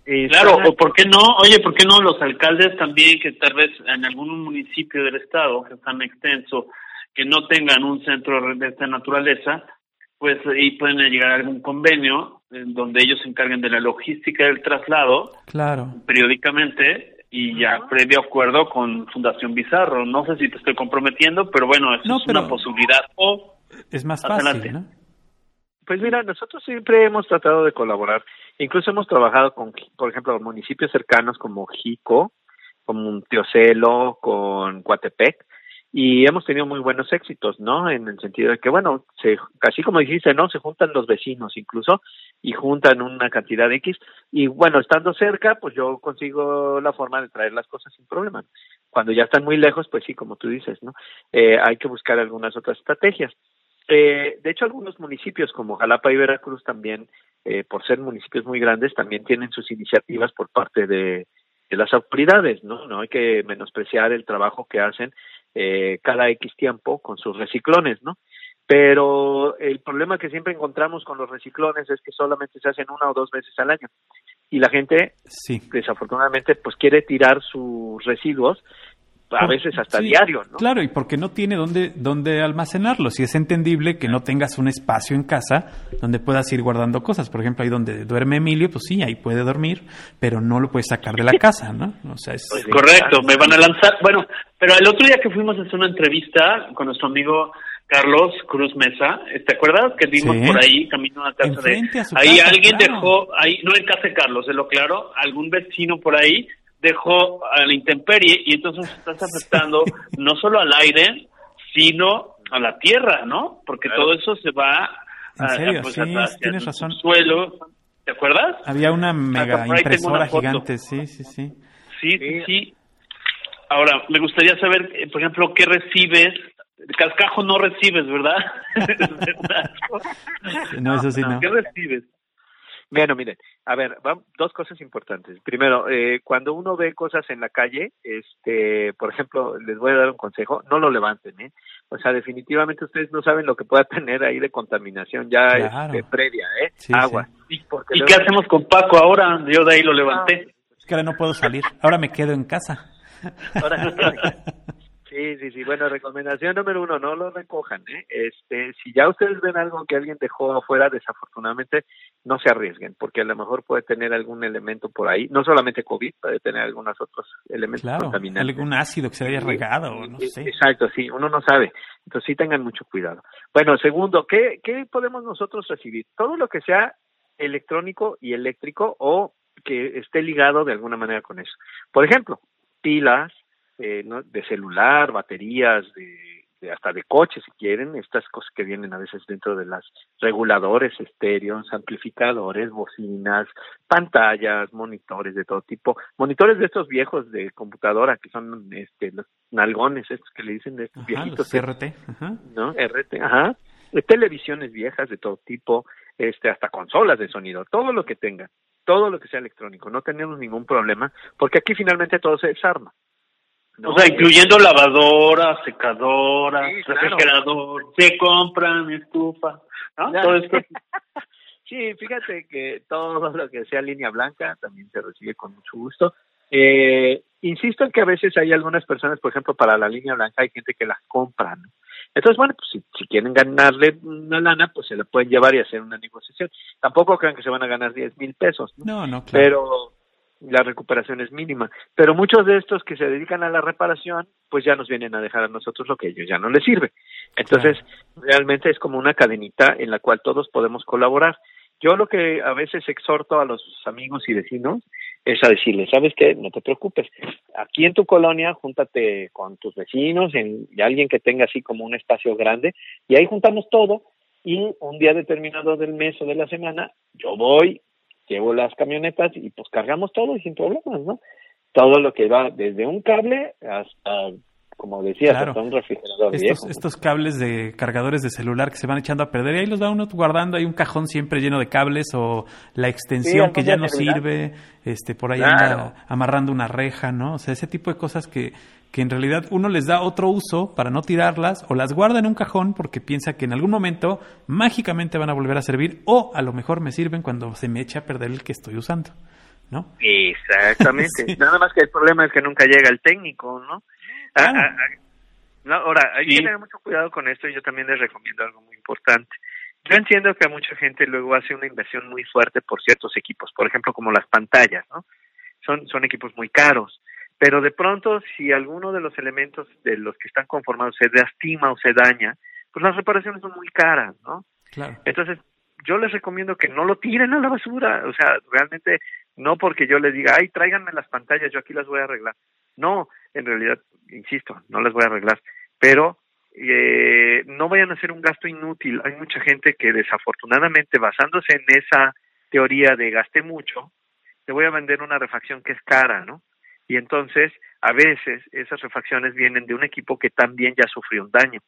Claro, suena- o por qué no, oye, ¿por qué no los alcaldes también que tal vez en algún municipio del estado que es tan extenso que no tengan un centro de esta naturaleza, pues ahí pueden llegar a algún convenio en donde ellos se encarguen de la logística del traslado Claro. periódicamente y ya previo acuerdo con Fundación Bizarro. No sé si te estoy comprometiendo, pero bueno, eso No, es pero- una posibilidad. O Es más Adelante. fácil, ¿no? Pues mira, nosotros siempre hemos tratado de colaborar. Incluso hemos trabajado con, por ejemplo, municipios cercanos como Jico, como Teocelo, con Coatepec, y hemos tenido muy buenos éxitos, ¿no? En el sentido de que, bueno, se, así como dijiste, ¿no? Se juntan los vecinos incluso y juntan una cantidad de X, y bueno, estando cerca, pues yo consigo la forma de traer las cosas sin problema. Cuando ya están muy lejos, pues sí, como tú dices, ¿no? Eh, hay que buscar algunas otras estrategias. Eh, de hecho, algunos municipios como Jalapa y Veracruz también, eh, por ser municipios muy grandes, también tienen sus iniciativas por parte de, de las autoridades, ¿no? No hay que menospreciar el trabajo que hacen eh, cada X tiempo con sus reciclones, ¿no? Pero el problema que siempre encontramos con los reciclones es que solamente se hacen una o dos veces al año y la gente Sí. desafortunadamente pues quiere tirar sus residuos a Por- veces hasta sí, diario, ¿no? Claro, y porque no tiene dónde, dónde almacenarlos. Y es entendible que no tengas un espacio en casa donde puedas ir guardando cosas. Por ejemplo, ahí donde duerme Emilio, pues sí, ahí puede dormir, pero no lo puedes sacar de la casa, ¿no? O sea, es... Pues. Correcto, me van a lanzar. Bueno, pero el otro día que fuimos a hacer una entrevista con nuestro amigo Carlos Cruz Mesa, ¿te acuerdas que vimos Sí. por ahí camino a la casa de Enfrente a su ahí casa, alguien claro. dejó ahí no en casa de Carlos, es lo claro, algún vecino por ahí dejó a la intemperie y entonces estás afectando no solo al aire, sino a la tierra, ¿no? Porque Claro. todo eso se va En a- serio, pues, sí, hacia tienes el razón. suelo, ¿te acuerdas? Había una mega impresora una gigante, sí, sí, sí. Sí, sí, Sí. sí. Ahora, me gustaría saber, eh, por ejemplo, qué recibes. Cascajo no recibes, ¿verdad? No, eso sí no. ¿Qué recibes? Bueno, miren, a ver, dos cosas importantes. Primero, eh, cuando uno ve cosas en la calle, este, por ejemplo, les voy a dar un consejo, no lo levanten, ¿eh? O sea, definitivamente ustedes no saben lo que pueda tener ahí de contaminación ya Claro. este, previa, ¿eh? Sí, Agua. ¿Y, Porque y luego- qué hacemos con Paco ahora? Yo de ahí lo levanté. Es que ahora no puedo salir. Ahora me quedo en casa. Ahora, sí, sí, sí. Bueno, recomendación número uno, no lo recojan. ¿eh? Este, si ya ustedes ven algo que alguien dejó afuera, desafortunadamente, no se arriesguen, porque a lo mejor puede tener algún elemento por ahí, no solamente COVID, puede tener algunos otros elementos Claro, contaminantes. algún ácido que se haya regado, o no sé. Exacto, sí, uno no sabe. Entonces sí tengan mucho cuidado. Bueno, segundo, ¿qué, ¿qué podemos nosotros recibir? Todo lo que sea electrónico y eléctrico o que esté ligado de alguna manera con eso. Por ejemplo, pilas eh, ¿no? de celular, baterías, de, de hasta de coche si quieren, estas cosas que vienen a veces dentro de las reguladores estéreos, amplificadores, bocinas, pantallas, monitores de todo tipo, monitores de estos viejos de computadora que son este los nalgones estos que le dicen de estos Ajá, viejitos los CRT. Ajá. ¿no? RT, ajá. De televisiones viejas de todo tipo, este, hasta consolas de sonido, todo lo que tenga, todo lo que sea electrónico, no tenemos ningún problema, porque aquí finalmente todo se desarma. ¿No? O sea, incluyendo lavadora, secadora, Sí, claro. refrigerador, se compran, estufa, ¿no? Todo esto. Sí, fíjate que todo lo que sea línea blanca también se recibe con mucho gusto. Eh, insisto en que a veces hay algunas personas, por ejemplo, para la línea blanca hay gente que las compra, ¿no? Entonces, bueno, pues si, si quieren ganarle una lana, pues se la pueden llevar y hacer una negociación. Tampoco crean que se van a ganar 10 mil pesos, ¿no? No, no, claro. pero la recuperación es mínima. Pero muchos de estos que se dedican a la reparación, pues ya nos vienen a dejar a nosotros lo que a ellos ya no les sirve. Entonces, realmente es como una cadenita en la cual todos podemos colaborar. Yo lo que a veces exhorto a los amigos y vecinos es a decirles, ¿sabes qué? No te preocupes. Aquí en tu colonia, júntate con tus vecinos en, y alguien que tenga así como un espacio grande y ahí juntamos todo y un día determinado del mes o de la semana yo voy, llevo las camionetas y pues cargamos todo sin problemas, ¿no? Todo lo que va desde un cable hasta, como decías, Claro. hasta un refrigerador Estos, viejo. ¿no? estos cables de cargadores de celular que se van echando a perder y ahí los va uno guardando, hay un cajón siempre lleno de cables o la extensión Sí, que ya no sirve, este por ahí Claro. anda amarrando una reja, ¿no? O sea, ese tipo de cosas que, que en realidad uno les da otro uso para no tirarlas o las guarda en un cajón porque piensa que en algún momento mágicamente van a volver a servir o a lo mejor me sirven cuando se me echa a perder el que estoy usando, ¿no? Exactamente. Sí. Nada más que el problema es que nunca llega el técnico, ¿no? Ah, ah, ah, no, ahora, hay que tener mucho cuidado con esto y yo también les recomiendo algo muy importante. Yo entiendo que a mucha gente luego hace una inversión muy fuerte por ciertos equipos, por ejemplo, como las pantallas, ¿no? Son, son equipos muy caros. Pero de pronto, si alguno de los elementos de los que están conformados se lastima o se daña, pues las reparaciones son muy caras, ¿no? Claro. Entonces, yo les recomiendo que no lo tiren a la basura. O sea, realmente no porque yo les diga, ay, tráiganme las pantallas, yo aquí las voy a arreglar. No, en realidad, insisto, no las voy a arreglar. Pero eh, no vayan a hacer un gasto inútil. Hay mucha gente que desafortunadamente, basándose en esa teoría de gasté mucho, te voy a vender una refacción que es cara, ¿no? Y entonces, a veces, esas refacciones vienen de un equipo que también ya sufrió un daño.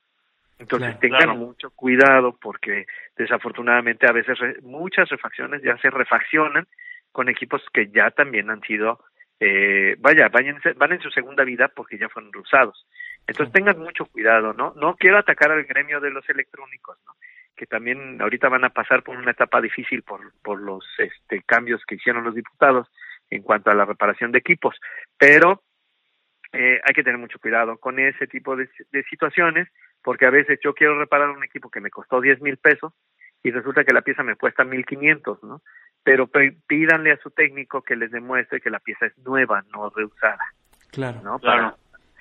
Entonces, Claro. tengan Claro. mucho cuidado porque desafortunadamente a veces re- muchas refacciones ya se refaccionan con equipos que ya también han sido, eh, vaya, vayan, van en su segunda vida porque ya fueron usados. Entonces tengan mucho cuidado, ¿no? No quiero atacar al gremio de los electrónicos, ¿no? Que también ahorita van a pasar por una etapa difícil por, por los este, cambios que hicieron los diputados en cuanto a la reparación de equipos. Pero eh, hay que tener mucho cuidado con ese tipo de, de situaciones, porque a veces yo quiero reparar un equipo que me costó 10 mil pesos y resulta que la pieza me cuesta 1500, ¿no? Pero pe- pídanle a su técnico que les demuestre que la pieza es nueva, no reusada, Claro. ¿no? Claro.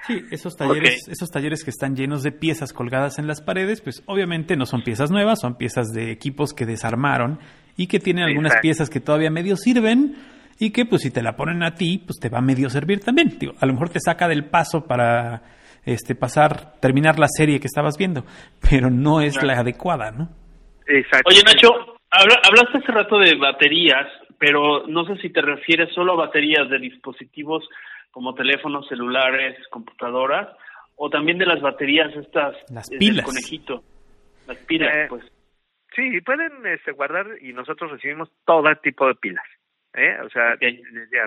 Sí, esos talleres, esos talleres que están llenos de piezas colgadas en las paredes, pues obviamente no son piezas nuevas, son piezas de equipos que desarmaron y que tienen algunas Exacto. piezas que todavía medio sirven y que pues si te la ponen a ti, pues te va a medio servir también. Digo, a lo mejor te saca del paso para este pasar, terminar la serie que estabas viendo, pero no es Claro. la adecuada, ¿no? Exacto. Oye, Nacho, habla- hablaste hace rato de baterías, pero no sé si te refieres solo a baterías de dispositivos como teléfonos, celulares, computadoras, o también de las baterías estas Las eh, pilas. del conejito. Las pilas, Eh, pues. Sí, pueden este, guardar y nosotros recibimos todo tipo de pilas. ¿Eh? O sea,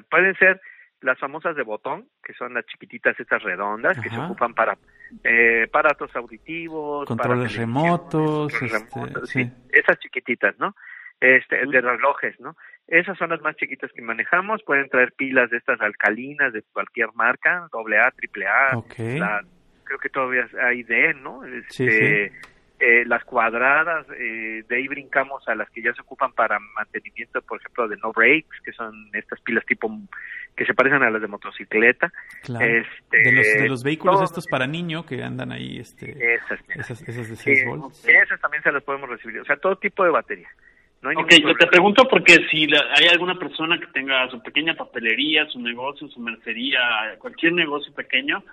pueden ser las famosas de botón, que son las chiquititas estas redondas, que se ocupan para eh, aparatos auditivos, Controles remotos, controles este, remotos, sí. sí, esas chiquititas, ¿no? Este, de relojes, ¿no? Esas son las más chiquitas que manejamos, pueden traer pilas de estas alcalinas de cualquier marca, doble A, triple A, Ok. la- creo que todavía hay D, ¿no? Sí, Este, eh, las cuadradas, eh, de ahí brincamos a las que ya se ocupan para mantenimiento, por ejemplo, de no brakes, que son estas pilas tipo que se parecen a las de motocicleta. Claro. Este, de, los, de los vehículos todo- estos para niño que andan ahí, este, Esas, esas, esas de Sí, 6 volts. esas también se las podemos recibir. O sea, todo tipo de batería. No Ok, yo te pregunto porque si la- hay alguna persona que tenga su pequeña papelería, su negocio, su mercería, cualquier negocio pequeño,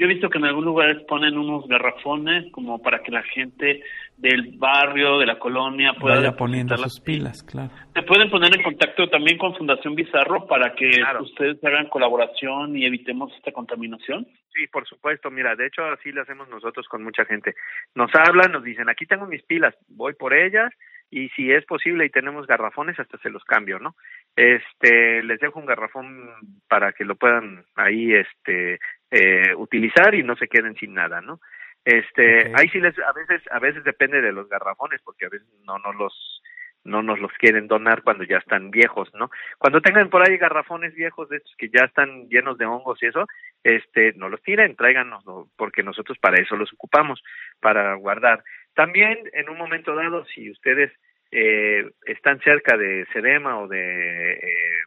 yo he visto que en algunos lugares ponen unos garrafones como para que la gente del barrio, de la colonia pueda Vaya poniendo las- sus pilas, claro. Se pueden poner en contacto también con Fundación Bizarro para que Claro. ustedes hagan colaboración y evitemos esta contaminación. Sí, por supuesto. Mira, de hecho así lo hacemos nosotros con mucha gente. Nos hablan, nos dicen, aquí tengo mis pilas, voy por ellas y si es posible y tenemos garrafones, hasta se los cambio, ¿no? Este, les dejo un garrafón para que lo puedan ahí, este, eh, utilizar y no se queden sin nada, ¿no? Este, ahí sí les, a veces, a veces depende de los garrafones porque a veces no nos los, no nos los quieren donar cuando ya están viejos, ¿no? Cuando tengan por ahí garrafones viejos de estos que ya están llenos de hongos y eso, este, no los tiren, tráiganos, ¿no? porque nosotros para eso los ocupamos, para guardar. También, en un momento dado, si ustedes eh, están cerca de Sedema o de eh,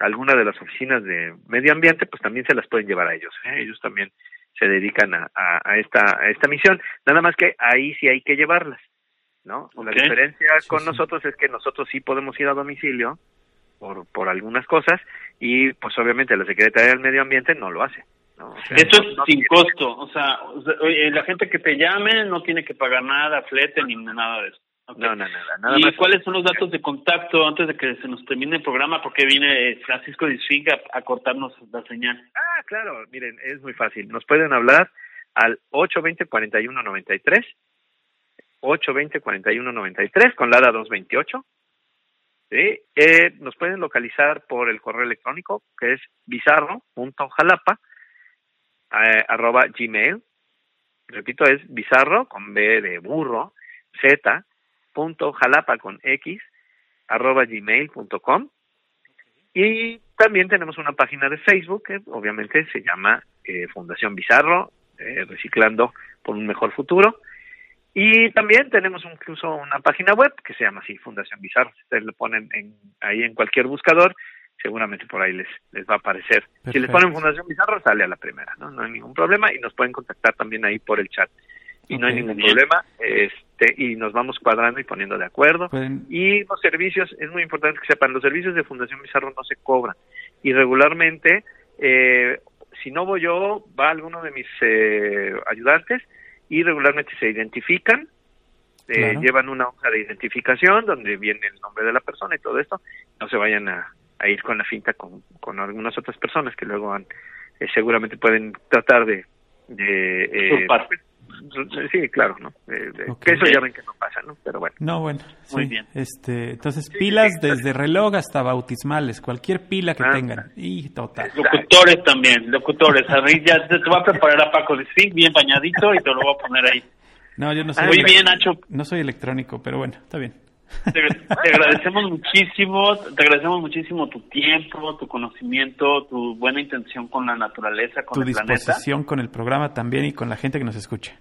alguna de las oficinas de medio ambiente, pues también se las pueden llevar a ellos. ¿eh? Ellos también se dedican a, a, a esta, a esta misión. Nada más que ahí sí hay que llevarlas, ¿no? La diferencia Sí, con sí. nosotros es que nosotros sí podemos ir a domicilio por, por algunas cosas y pues obviamente la Secretaría del Medio Ambiente no lo hace. ¿no? O sea, Esto es no sin costo, o sea, la gente que te llame no tiene que pagar nada, flete ni nada de eso. Ok. No, no, nada. nada ¿Y más. cuáles son los datos de contacto antes de que se nos termine el programa? Porque viene eh, Francisco Disfing a, a cortarnos la señal. Ah, claro, miren, es muy fácil. Nos pueden hablar al 820-4193, 820-4193 con LADA 228. ¿sí? Eh, nos pueden localizar por el correo electrónico que es bizarro.jalapa eh, arroba gmail. Repito, es bizarro con B de burro, Z, punto jalapa con X, arroba gmail.com. Y también tenemos una página de Facebook que obviamente se llama eh, Fundación Bizarro, eh, Reciclando por un Mejor Futuro. Y también tenemos incluso una página web que se llama así, Fundación Bizarro. Si ustedes lo ponen en, ahí en cualquier buscador, seguramente por ahí les, les va a aparecer. Si les ponen Fundación Bizarro, sale a la primera, ¿no? No hay ningún problema y nos pueden contactar también ahí por el chat. Y no hay ningún Bien. problema, este, y nos vamos cuadrando y poniendo de acuerdo. Pueden, Y los servicios, es muy importante que sepan, los servicios de Fundación Bizarro no se cobran. Y regularmente, eh, si no voy yo, va alguno de mis eh, ayudantes y regularmente se identifican, eh, Claro. llevan una hoja de identificación donde viene el nombre de la persona y todo esto. No se vayan a, a ir con la finta con, con algunas otras personas que luego han, eh, seguramente pueden tratar de... de eh. Sí, claro, ¿no? Eh, de- Ok. que eso ya ven que no pasa, ¿no? Pero bueno. no, bueno. Muy sí. bien. Este, entonces, Sí, pilas sí, desde reloj hasta bautismales, cualquier pila que Ah. tengan. Y total. Locutores también, locutores. Ahí ya te, te voy a preparar a Paco Disfing bien bañadito y te lo voy a poner ahí. No, yo no soy, Muy bien, Nacho. no soy electrónico, pero bueno, está bien. Te, te agradecemos muchísimo, te agradecemos muchísimo tu tiempo, tu conocimiento, tu buena intención con la naturaleza, con tu el planeta. disposición con el programa también y con la gente que nos escucha.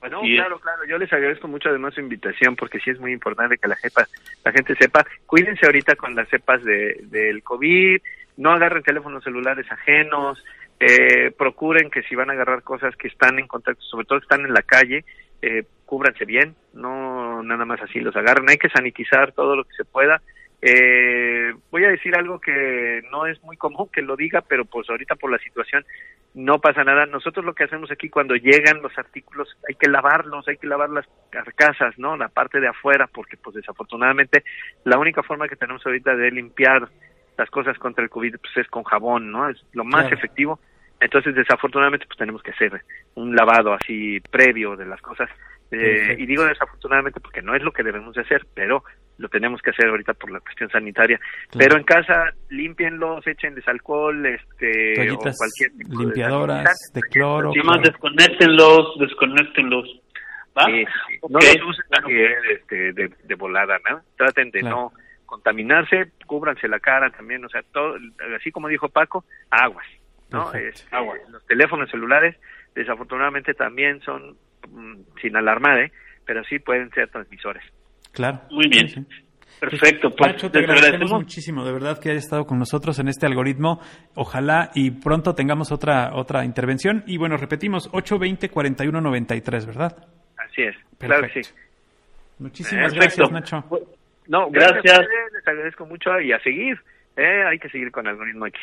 Bueno, claro, claro. Yo les agradezco mucho además su invitación porque sí es muy importante que la, jefa, la gente sepa. Cuídense ahorita con las cepas de, del COVID. No agarren teléfonos celulares ajenos. Eh, procuren que si van a agarrar cosas que están en contacto, sobre todo que están en la calle, eh, cúbranse bien. No nada más así los agarren. Hay que sanitizar todo lo que se pueda. Eh, voy a decir algo que no es muy común que lo diga, pero pues ahorita por la situación no pasa nada. Nosotros lo que hacemos aquí cuando llegan los artículos hay que lavarlos, hay que lavar las carcasas, ¿no? La parte de afuera, porque pues desafortunadamente la única forma que tenemos ahorita de limpiar las cosas contra el COVID pues es con jabón, ¿no? Es lo más Claro. efectivo. Entonces desafortunadamente pues tenemos que hacer un lavado así previo de las cosas. Eh, y digo desafortunadamente porque no es lo que debemos de hacer, pero lo tenemos que hacer ahorita por la cuestión sanitaria. Claro. Pero en casa, límpienlos, échenles alcohol, este, Toallitas o cualquier tipo de limpiadoras de cloro. Sí, más desconéctenlos, desconéctenlos. ¿Va? Sí, sí. No los usen también, este, de, de volada, ¿no? Traten de Claro. no contaminarse, cúbranse la cara también, o sea, todo, así como dijo Paco, aguas, ¿no? Perfecto. Este, Los teléfonos celulares, desafortunadamente también son, sin alarmar, ¿eh? Pero sí pueden ser transmisores. Claro. Muy bien. Sí. Perfecto, pues Nacho, te agradecemos agradecemos. muchísimo, de verdad que hayas estado con nosotros en este algoritmo. Ojalá y pronto tengamos otra otra intervención. Y bueno, repetimos, 820-4193, ¿verdad? Así es, claro que sí. Muchísimas Perfecto. gracias, Nacho. No, Gracias. les agradezco mucho y a seguir, ¿eh? Hay que seguir con Algoritmo X.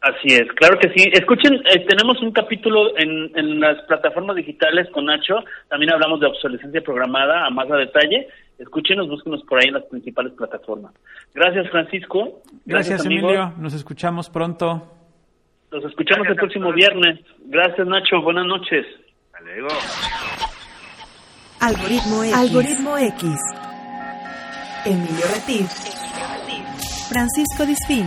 Así es, claro que sí. Escuchen, eh, tenemos un capítulo en, en las plataformas digitales con Nacho. También hablamos de obsolescencia programada a más a detalle. Escúchenos, búsquenos por ahí en las principales plataformas. Gracias, Francisco. Gracias. Emilio. Nos escuchamos pronto. Los escuchamos Gracias el próximo viernes. Gracias, Nacho. Buenas noches. Hasta luego. Algoritmo X. Algoritmo X. Emilio Retif. Francisco Disfín.